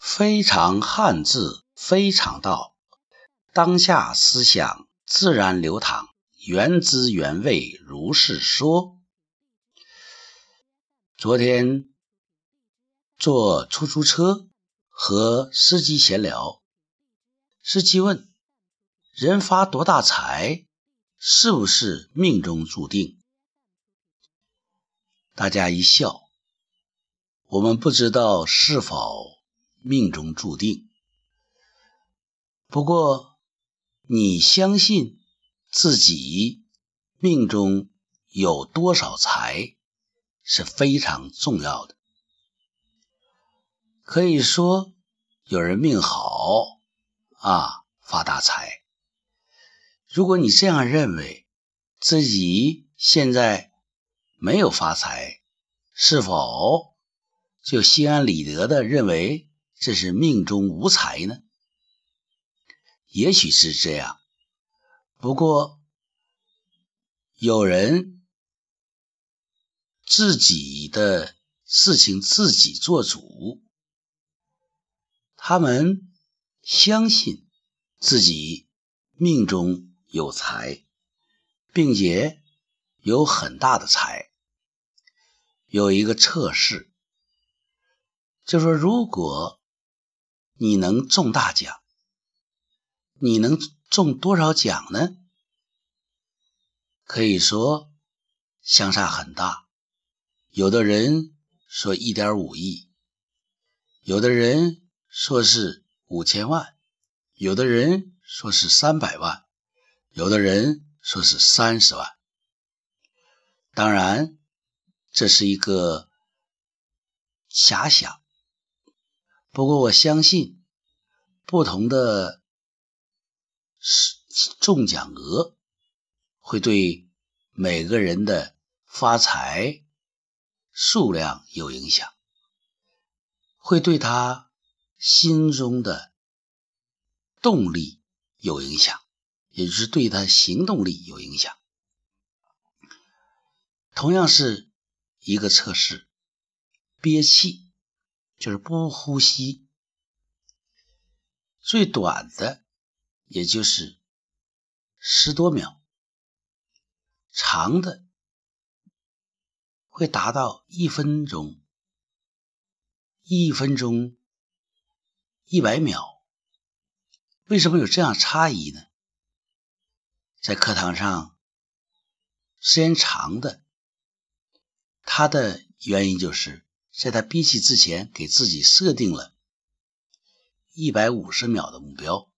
非常汉字，非常道。当下思想自然流淌，原汁原味如是说。昨天坐出租车和司机闲聊，司机问：“人发多大财，是不是命中注定？”大家一笑。我们不知道是否。命中注定。不过，你相信自己命中有多少财是非常重要的。可以说，有人命好啊，发大财。如果你这样认为，自己现在没有发财，是否就心安理得的认为？这是命中无财呢？也许是这样。不过，有人自己的事情自己做主，他们相信自己命中有财，并且有很大的财。有一个测试，就说如果。你能中大奖？你能中多少奖呢？可以说相差很大。有的人说一点五亿，有的人说是五千万，有的人说是三百万，有的人说是三十万。当然，这是一个遐想。不过我相信，不同的中奖额会对每个人的发财数量有影响，会对他心中的动力有影响，也就是对他行动力有影响。同样是一个测试，憋气。就是不呼吸，最短的也就是十多秒，长的会达到一分钟，一分钟一百秒。为什么有这样差异呢？在课堂上，时间长的，它的原因就是。在他憋气之前，给自己设定了一百五十秒的目标，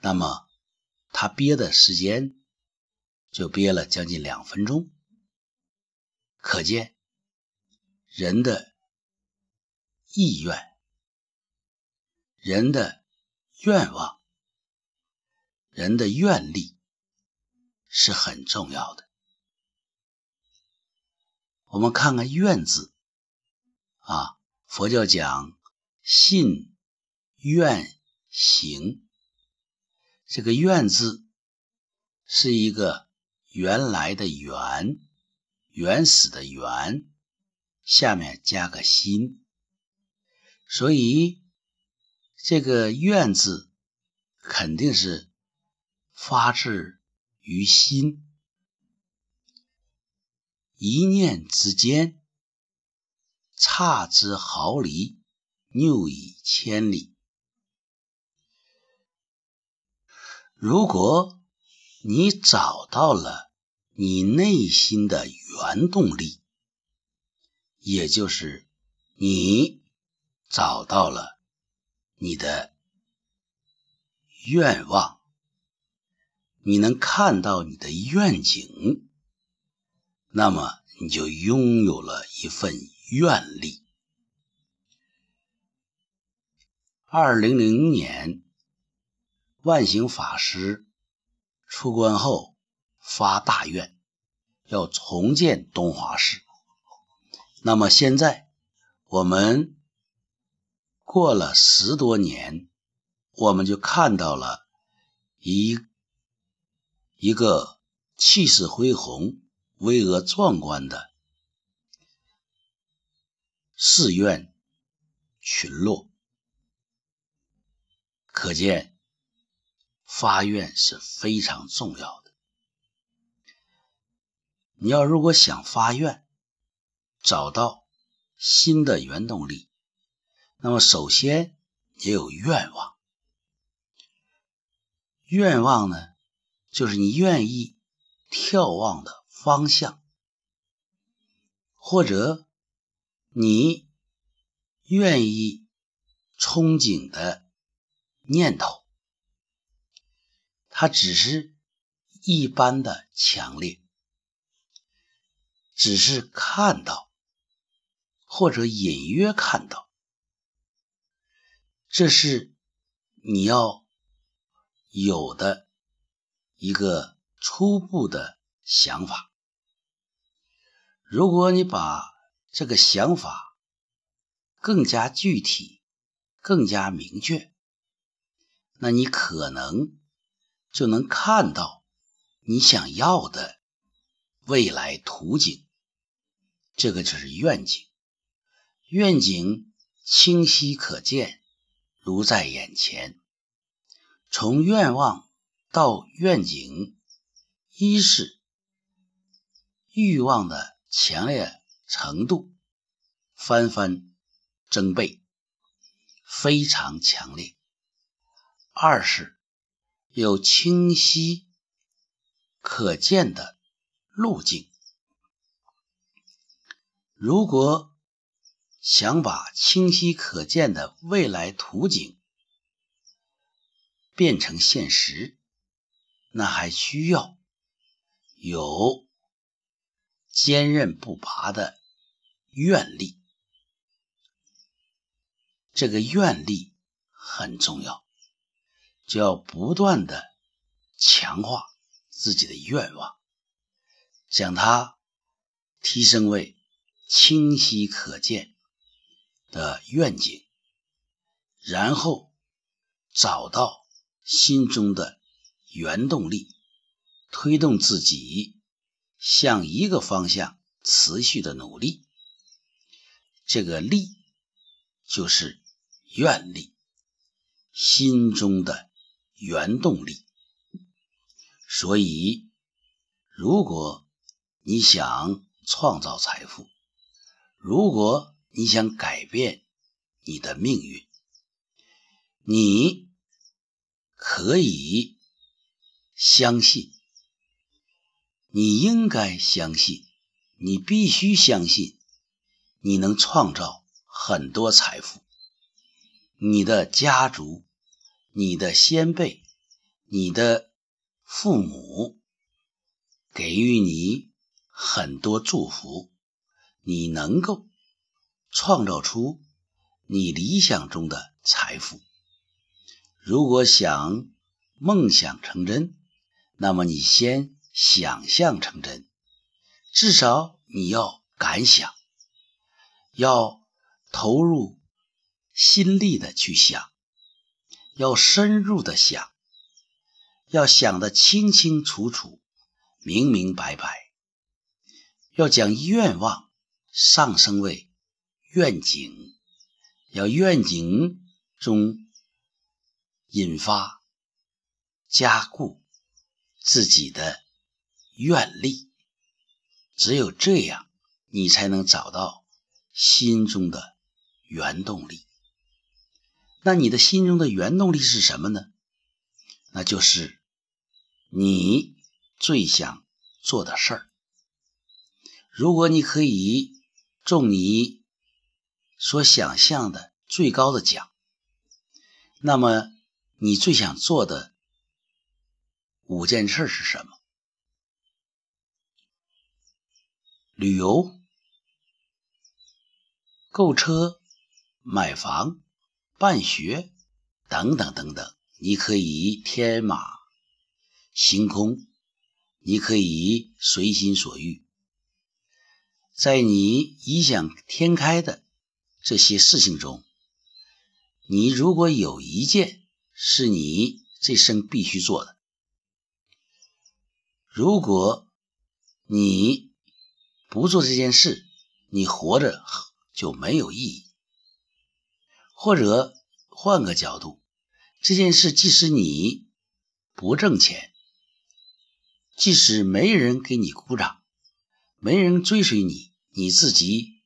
那么他憋的时间就憋了将近两分钟。可见人的意愿、人的愿望、人的愿力是很重要的。我们看看“愿”字啊，佛教讲信愿行，这个“愿”字是一个原来的“原”，原始的“原”，下面加个心，所以这个“愿”字肯定是发自于心。一念之间，差之毫厘，谬以千里。如果你找到了你内心的原动力，也就是你找到了你的愿望，你能看到你的愿景。那么你就拥有了一份愿力。二零零年，万行法师出关后发大愿，要重建东华寺。那么现在我们过了十多年，我们就看到了一一个气势恢宏。巍峨壮观的寺院群落。可见，发愿是非常重要的。你要如果想发愿，找到新的原动力，那么首先也有愿望。愿望呢，就是你愿意眺望的方向，或者你愿意憧憬的念头，它只是一般的强烈，只是看到。或者隐约看到，这是你要有的一个初步的想法。如果你把这个想法更加具体、更加明确，那你可能就能看到你想要的未来图景。这个就是愿景。愿景清晰可见，如在眼前。从愿望到愿景，一是欲望的强烈程度翻番增倍，非常强烈；二是有清晰可见的路径。如果想把清晰可见的未来图景变成现实，那还需要有坚韧不拔的愿力。这个愿力很重要，就要不断的强化自己的愿望，将它提升为清晰可见。的愿景，然后找到心中的原动力，推动自己向一个方向持续的努力。这个力就是愿力，心中的原动力。所以，如果你想创造财富，如果你想改变你的命运，你可以相信，你应该相信，你必须相信，你能创造很多财富。你的家族、你的先辈、你的父母给予你很多祝福，你能够。创造出你理想中的财富。如果想梦想成真，那么你先想象成真，至少你要敢想，要投入心力的去想，要深入的想，要想得清清楚楚、明明白白，要将愿望上升为。愿景。要愿景中引发加固自己的愿力，只有这样，你才能找到心中的原动力。那你的心中的原动力是什么呢？那就是你最想做的事儿。如果你可以中你。所想象的最高的奖，那么你最想做的五件事是什么？旅游、购车、买房、办学等等等等。你可以天马行空，你可以随心所欲，在你异想天开的。这些事情中，你如果有一件是你这生必须做的，如果你不做这件事，你活着就没有意义。或者换个角度，这件事即使你不挣钱，即使没人给你鼓掌，没人追随你，你自己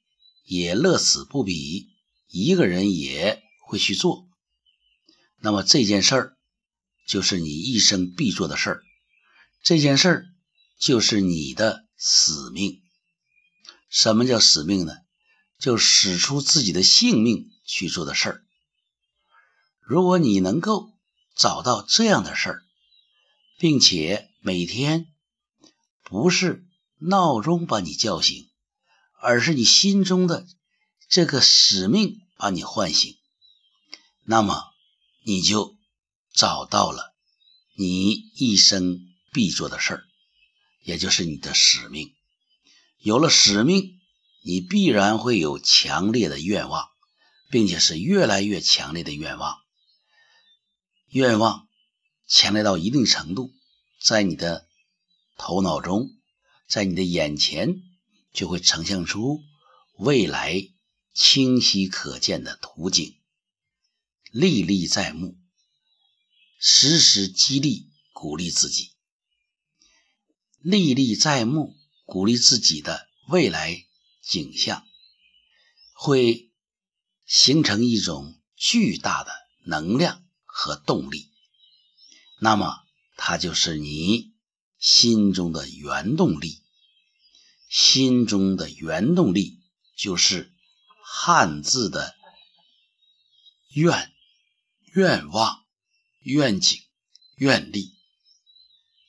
也乐此不疲，一个人也会去做。那么这件事儿就是你一生必做的事儿，这件事儿就是你的使命。什么叫使命呢？就使出自己的性命去做的事儿。如果你能够找到这样的事儿，并且每天不是闹钟把你叫醒，而是你心中的这个使命把你唤醒，那么你就找到了你一生必做的事儿，也就是你的使命。有了使命。你必然会有强烈的愿望，并且是越来越强烈的愿望。愿望强烈到一定程度，在你的头脑中，在你的眼前，就会呈现出未来清晰可见的图景，历历在目，时时激励鼓励自己，历历在目鼓励自己的未来。景象会形成一种巨大的能量和动力，那么它就是你心中的原动力。心中的原动力就是汉字的愿、愿望、愿景、愿力。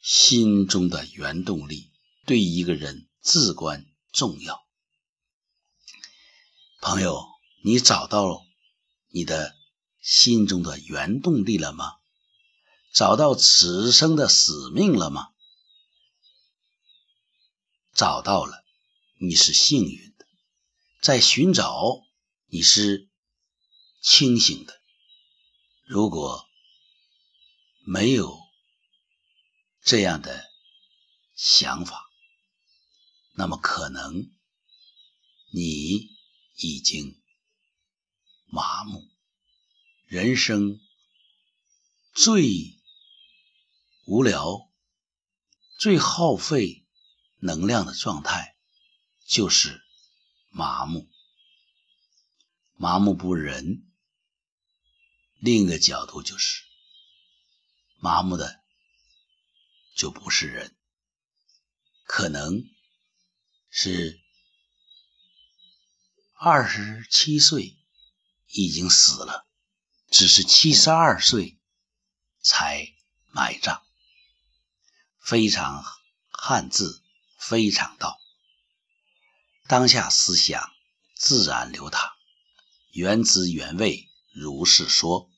心中的原动力对一个人至关重要。朋友，你找到你的心中的原动力了吗？找到此生的使命了吗？找到了，你是幸运的；在寻找，你是清醒的。如果没有这样的想法，那么可能你。已经麻木，人生最无聊、最耗费能量的状态就是麻木。麻木不仁，另一个角度就是麻木的就不是人，可能是。二十七岁已经死了，只是七十二岁才埋葬。非常汉字，非常道。当下思想自然流淌，原汁原味如是说。